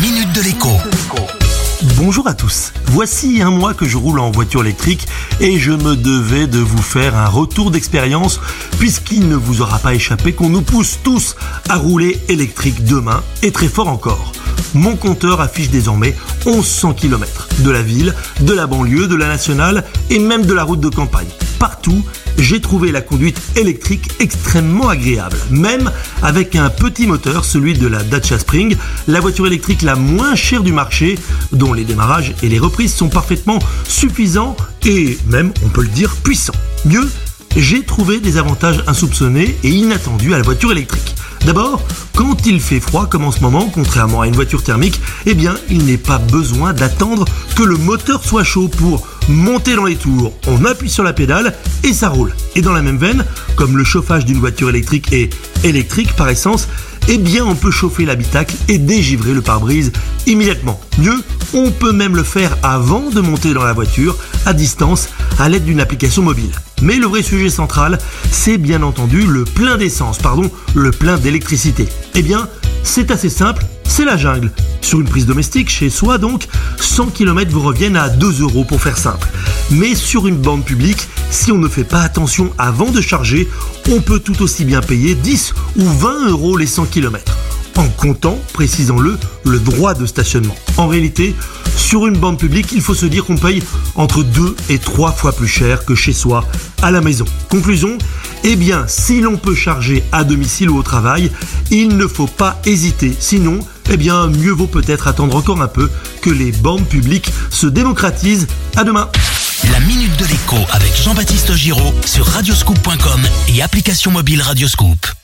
minute de l'écho. Bonjour à tous. Voici un mois que je roule en voiture électrique et je me devais de vous faire un retour d'expérience puisqu'il ne vous aura pas échappé qu'on nous pousse tous à rouler électrique demain et très fort encore. Mon compteur affiche désormais 1100 km de la ville, de la banlieue, de la nationale et même de la route de campagne. Partout, j'ai trouvé la conduite électrique extrêmement agréable, même avec un petit moteur, celui de la Dacia Spring, la voiture électrique la moins chère du marché, dont les démarrages et les reprises sont parfaitement suffisants et même, on peut le dire, puissants. Mieux, j'ai trouvé des avantages insoupçonnés et inattendus à la voiture électrique. D'abord, quand il fait froid comme en ce moment, contrairement à une voiture thermique, eh bien, il n'est pas besoin d'attendre que le moteur soit chaud pour monter dans les tours. On appuie sur la pédale et ça roule. Et dans la même veine, comme le chauffage d'une voiture électrique est électrique par essence, eh bien, on peut chauffer l'habitacle et dégivrer le pare-brise immédiatement. Mieux, on peut même le faire avant de monter dans la voiture, à distance, à l'aide d'une application mobile. Mais le vrai sujet central, c'est bien entendu le plein d'essence, pardon, le plein d'électricité. Eh bien, c'est assez simple, c'est la jungle. Sur une prise domestique, chez soi donc, 100 km vous reviennent à 2 euros pour faire simple. Mais sur une bande publique, si on ne fait pas attention avant de charger, on peut tout aussi bien payer 10 ou 20 euros les 100 km en comptant, précisons-le, le droit de stationnement. En réalité, sur une bande publique, il faut se dire qu'on paye entre 2 et 3 fois plus cher que chez soi, à la maison. Conclusion, eh bien, si l'on peut charger à domicile ou au travail, il ne faut pas hésiter. Sinon, eh bien, mieux vaut peut-être attendre encore un peu que les bandes publiques se démocratisent. À demain. La minute de l'écho avec Jean-Baptiste Giraud sur radioscoop.com et application mobile Radioscoop.